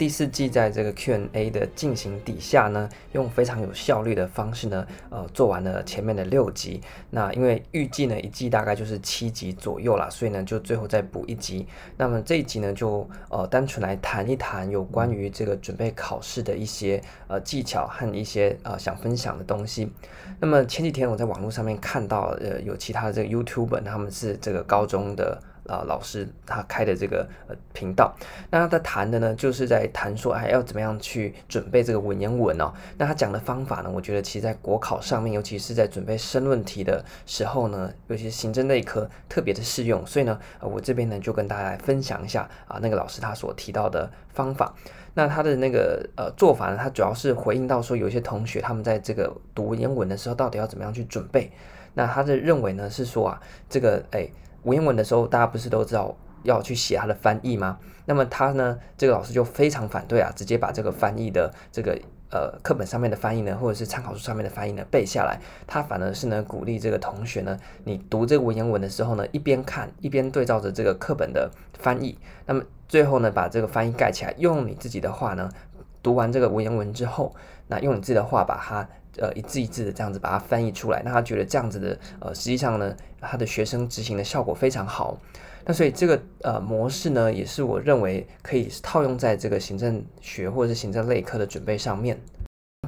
第四季在这个 Q&A 的进行底下呢，用非常有效率的方式呢，呃，做完了前面的六集。那因为预计呢一季大概就是七集左右啦，所以呢就最后再补一集。那么这一集呢就呃单纯来谈一谈有关于这个准备考试的一些呃技巧和一些呃想分享的东西。那么前几天我在网络上面看到呃有其他的这个 YouTuber 他们是这个高中的。啊，老师他开的这个呃频道，那他在谈的呢，就是在谈说，哎，要怎么样去准备这个文言文哦。那他讲的方法呢，我觉得其实在国考上面，尤其是在准备申论题的时候呢，尤其是行政类科特别的适用。所以呢，呃，我这边呢就跟大家来分享一下啊，那个老师他所提到的方法。那他的那个呃做法呢，他主要是回应到说，有些同学他们在这个读文言文的时候，到底要怎么样去准备？那他的认为呢是说啊，这个哎。文言文的时候，大家不是都知道要去写它的翻译吗？那么他呢，这个老师就非常反对啊，直接把这个翻译的这个呃课本上面的翻译呢，或者是参考书上面的翻译呢背下来。他反而是呢鼓励这个同学呢，你读这个文言文的时候呢，一边看一边对照着这个课本的翻译。那么最后呢，把这个翻译盖起来，用你自己的话呢，读完这个文言文之后，那用你自己的话把它。呃，一字一字的这样子把它翻译出来，那他觉得这样子的呃，实际上呢，他的学生执行的效果非常好。那所以这个呃模式呢，也是我认为可以套用在这个行政学或者是行政类科的准备上面。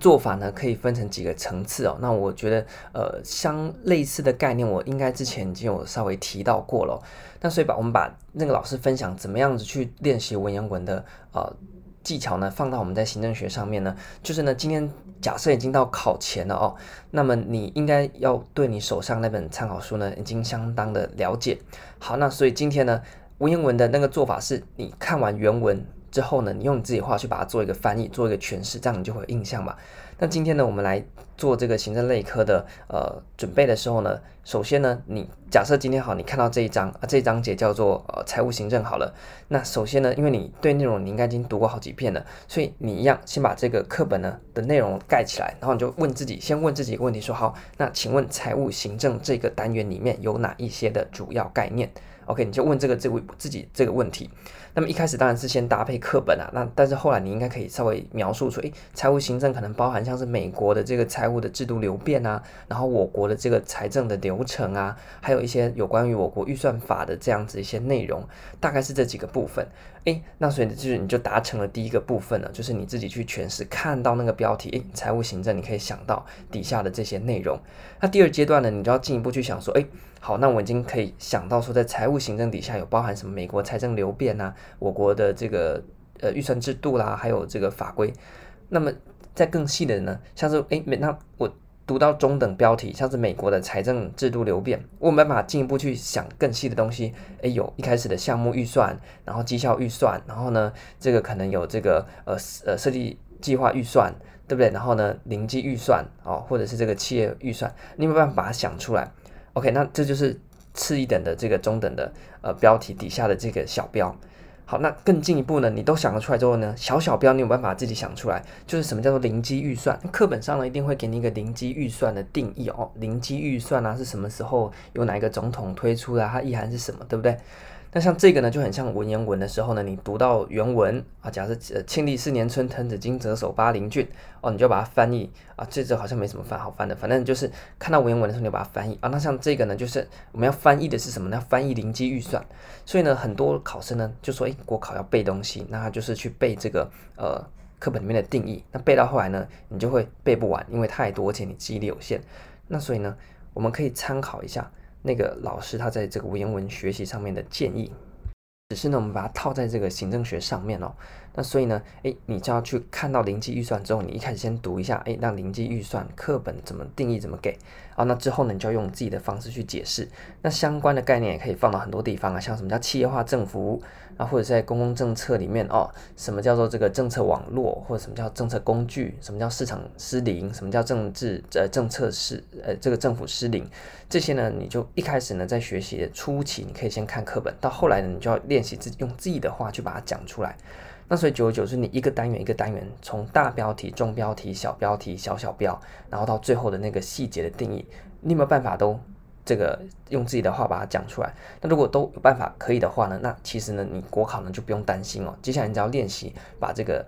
做法呢，可以分成几个层次哦。那我觉得呃，相类似的概念，我应该之前已经有稍微提到过了。那所以把我们把那个老师分享怎么样子去练习文言文的呃。技巧呢，放到我们在行政学上面呢，就是呢，今天假设已经到考前了哦，那么你应该要对你手上那本参考书呢，已经相当的了解。好，那所以今天呢，文言文的那个做法是，你看完原文之后呢，你用你自己话去把它做一个翻译，做一个诠释，这样你就会有印象嘛。那今天呢，我们来做这个行政类科的呃准备的时候呢，首先呢，你假设今天好，你看到这一章啊，这一章节叫做呃财务行政好了。那首先呢，因为你对内容你应该已经读过好几遍了，所以你一样先把这个课本呢的内容盖起来，然后你就问自己，先问自己一个问题，说好，那请问财务行政这个单元里面有哪一些的主要概念？OK，你就问这个这位自己这个问题。那么一开始当然是先搭配课本啊，那但是后来你应该可以稍微描述出，诶，财务行政可能包含像是美国的这个财务的制度流变啊，然后我国的这个财政的流程啊，还有一些有关于我国预算法的这样子一些内容，大概是这几个部分。诶，那所以就是你就达成了第一个部分了，就是你自己去诠释，看到那个标题，诶，财务行政，你可以想到底下的这些内容。那第二阶段呢，你就要进一步去想说，诶，好，那我已经可以想到说，在财务行政底下有包含什么美国财政流变啊，我国的这个呃预算制度啦，还有这个法规。那么再更细的呢，像是诶，那我。读到中等标题，像是美国的财政制度流变，我没办法进一步去想更细的东西。哎，有一开始的项目预算，然后绩效预算，然后呢，这个可能有这个呃呃设计计划预算，对不对？然后呢，零基预算哦，或者是这个企业预算，你没办法把它想出来。OK，那这就是次一等的这个中等的呃标题底下的这个小标。好，那更进一步呢？你都想得出来之后呢？小小标你有办法自己想出来，就是什么叫做零基预算？课本上呢一定会给你一个零基预算的定义哦。零基预算啊是什么时候有哪一个总统推出的？它意涵是什么？对不对？那像这个呢，就很像文言文的时候呢，你读到原文啊，假设呃庆历四年春，滕子京谪守巴陵郡哦，你就把它翻译啊，这这好像没什么翻好翻的，反正就是看到文言文的时候你就把它翻译啊。那像这个呢，就是我们要翻译的是什么呢？要翻译临机预算。所以呢，很多考生呢就说，诶，国考要背东西，那他就是去背这个呃课本里面的定义。那背到后来呢，你就会背不完，因为太多，而且你记忆力有限。那所以呢，我们可以参考一下。那个老师他在这个文言文学习上面的建议，只是呢，我们把它套在这个行政学上面哦。那所以呢，哎，你就要去看到零基预算之后，你一开始先读一下，哎，那零基预算课本怎么定义，怎么给啊？那之后呢，你就要用自己的方式去解释。那相关的概念也可以放到很多地方啊，像什么叫企业化政府啊，或者在公共政策里面哦，什么叫做这个政策网络，或者什么叫政策工具，什么叫市场失灵，什么叫政治呃政策失呃这个政府失灵，这些呢，你就一开始呢在学习的初期，你可以先看课本，到后来呢，你就要练习自己用自己的话去把它讲出来。那所以久而久之，你一个单元一个单元，从大标题、中标题、小标题、小小标，然后到最后的那个细节的定义，你有没有办法都这个用自己的话把它讲出来。那如果都有办法可以的话呢，那其实呢，你国考呢就不用担心哦。接下来你只要练习把这个。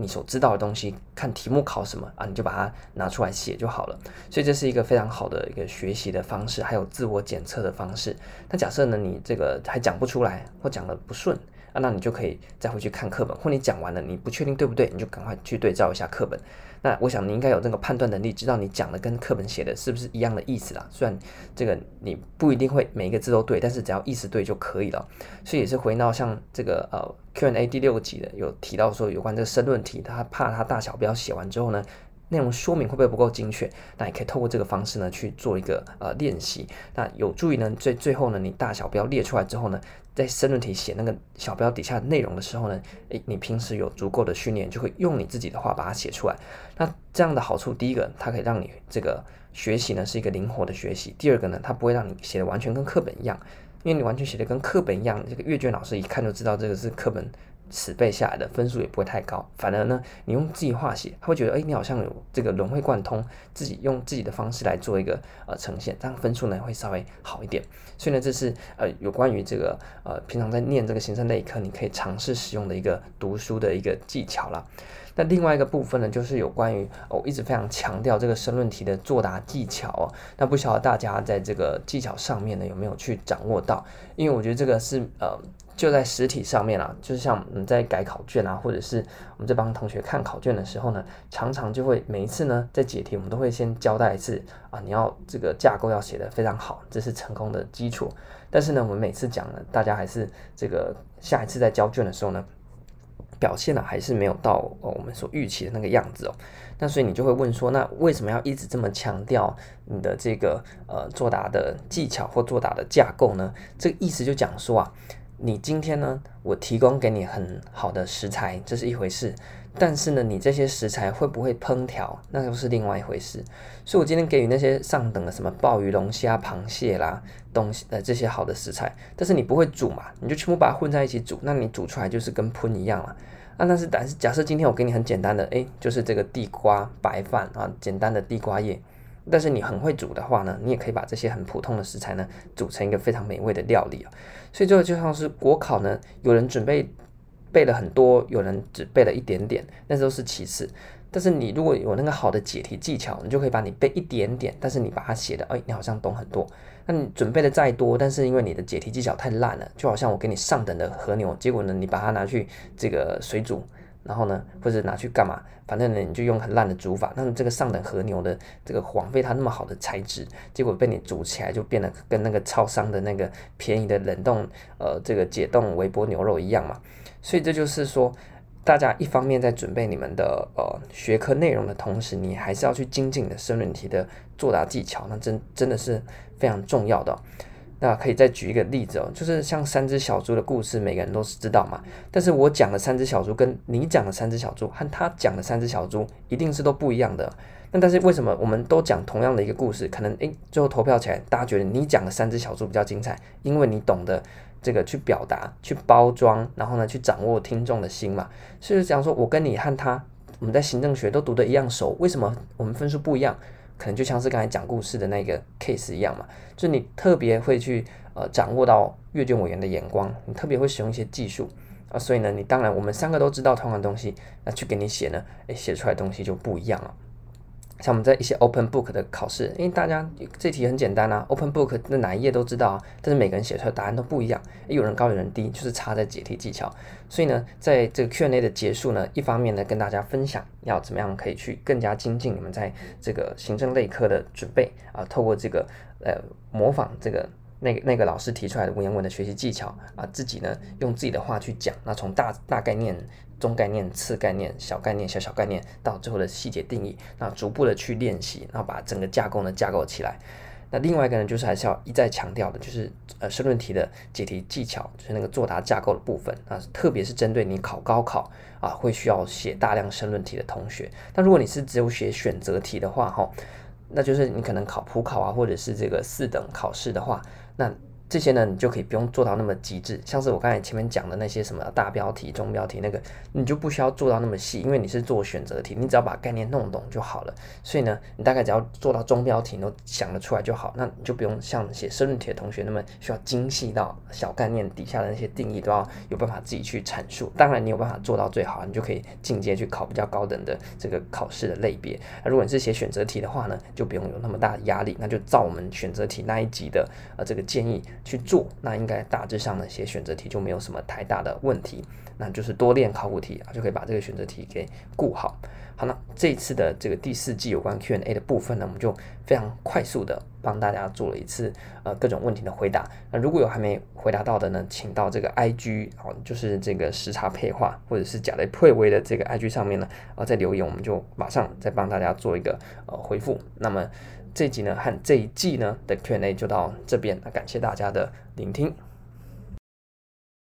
你所知道的东西，看题目考什么啊，你就把它拿出来写就好了。所以这是一个非常好的一个学习的方式，还有自我检测的方式。那假设呢，你这个还讲不出来，或讲的不顺那你就可以再回去看课本，或你讲完了你不确定对不对，你就赶快去对照一下课本。那我想你应该有这个判断能力，知道你讲的跟课本写的是不是一样的意思啦。虽然这个你不一定会每一个字都对，但是只要意思对就可以了。所以也是回到像这个呃 Q&A 第六集的有提到说有关这个申论题，他怕他大小标写完之后呢，内容说明会不会不够精确？那也可以透过这个方式呢去做一个呃练习，那有助于呢最最后呢你大小标列出来之后呢。在申论题写那个小标底下内容的时候呢，诶，你平时有足够的训练，就会用你自己的话把它写出来。那这样的好处，第一个，它可以让你这个学习呢是一个灵活的学习；第二个呢，它不会让你写的完全跟课本一样，因为你完全写的跟课本一样，这个阅卷老师一看就知道这个是课本。死背下来的分数也不会太高，反而呢，你用自己话写，他会觉得，哎，你好像有这个融会贯通，自己用自己的方式来做一个呃呈现，这样分数呢会稍微好一点。所以呢，这是呃有关于这个呃平常在念这个行政类课，你可以尝试使用的一个读书的一个技巧啦。那另外一个部分呢，就是有关于我一直非常强调这个申论题的作答技巧哦。那不晓得大家在这个技巧上面呢有没有去掌握到？因为我觉得这个是呃。就在实体上面啊，就是像我们在改考卷啊，或者是我们在帮同学看考卷的时候呢，常常就会每一次呢在解题，我们都会先交代一次啊，你要这个架构要写得非常好，这是成功的基础。但是呢，我们每次讲呢，大家还是这个下一次在交卷的时候呢，表现呢还是没有到我们所预期的那个样子哦。那所以你就会问说，那为什么要一直这么强调你的这个呃作答的技巧或作答的架构呢？这个意思就讲说啊。你今天呢，我提供给你很好的食材，这是一回事。但是呢，你这些食材会不会烹调，那又是另外一回事。所以我今天给予那些上等的什么鲍鱼、龙虾、螃蟹啦东西呃这些好的食材，但是你不会煮嘛，你就全部把它混在一起煮，那你煮出来就是跟喷一样了。那但是但是假设今天我给你很简单的，诶，就是这个地瓜白饭啊，简单的地瓜叶。但是你很会煮的话呢，你也可以把这些很普通的食材呢，煮成一个非常美味的料理啊。所以这个就像是国考呢，有人准备背了很多，有人只背了一点点，那都是其次。但是你如果有那个好的解题技巧，你就可以把你背一点点，但是你把它写的，哎，你好像懂很多。那你准备的再多，但是因为你的解题技巧太烂了，就好像我给你上等的和牛，结果呢，你把它拿去这个水煮。然后呢，或者拿去干嘛？反正呢，你就用很烂的煮法。那么这个上等和牛的这个枉费它那么好的材质，结果被你煮起来就变得跟那个超商的那个便宜的冷冻呃这个解冻微波牛肉一样嘛。所以这就是说，大家一方面在准备你们的呃学科内容的同时，你还是要去精进你的申论题的作答技巧，那真真的是非常重要的。那可以再举一个例子哦，就是像三只小猪的故事，每个人都是知道嘛。但是我讲的三只小猪跟你讲的三只小猪和他讲的三只小猪一定是都不一样的。那但是为什么我们都讲同样的一个故事，可能诶最后投票起来，大家觉得你讲的三只小猪比较精彩，因为你懂得这个去表达、去包装，然后呢去掌握听众的心嘛。所以讲说我跟你和他，我们在行政学都读的一样熟，为什么我们分数不一样？可能就像是刚才讲故事的那个 case 一样嘛，就你特别会去呃掌握到阅卷委员的眼光，你特别会使用一些技术啊，所以呢，你当然我们三个都知道同样的东西，那去给你写呢，诶，写出来东西就不一样了。像我们在一些 open book 的考试，因为大家这题很简单啊，open book 的哪一页都知道啊，但是每个人写出来的答案都不一样，有人高有人低，就是差在解题技巧。所以呢，在这个 Q&A 的结束呢，一方面呢跟大家分享要怎么样可以去更加精进你们在这个行政类科的准备啊，透过这个呃模仿这个那那个老师提出来的文言文的学习技巧啊，自己呢用自己的话去讲，那从大大概念。中概念、次概念、小概念、小小概念，到最后的细节定义，那逐步的去练习，然后把整个架构呢架构起来。那另外一个呢，就是还是要一再强调的，就是呃申论题的解题技巧，就是那个作答架构的部分啊，特别是针对你考高考啊会需要写大量申论题的同学。那如果你是只有写选择题的话，哈，那就是你可能考普考啊，或者是这个四等考试的话，那这些呢，你就可以不用做到那么极致，像是我刚才前面讲的那些什么大标题、中标题那个，你就不需要做到那么细，因为你是做选择题，你只要把概念弄懂就好了。所以呢，你大概只要做到中标题你都想得出来就好，那你就不用像写申论题的同学那么需要精细到小概念底下的那些定义都要有办法自己去阐述。当然，你有办法做到最好，你就可以进阶去考比较高等的这个考试的类别。那如果你是写选择题的话呢，就不用有那么大的压力，那就照我们选择题那一集的呃这个建议。去做，那应该大致上呢，写选择题就没有什么太大的问题，那就是多练考古题啊，就可以把这个选择题给顾好。好，那这次的这个第四季有关 Q&A 的部分呢，我们就非常快速的帮大家做了一次呃各种问题的回答。那如果有还没回答到的呢，请到这个 IG 哦，就是这个时差配话或者是甲雷配位的这个 IG 上面呢，呃，再留言，我们就马上再帮大家做一个呃回复。那么。这集呢和这一季呢的 Q&A 就到这边，那感谢大家的聆听。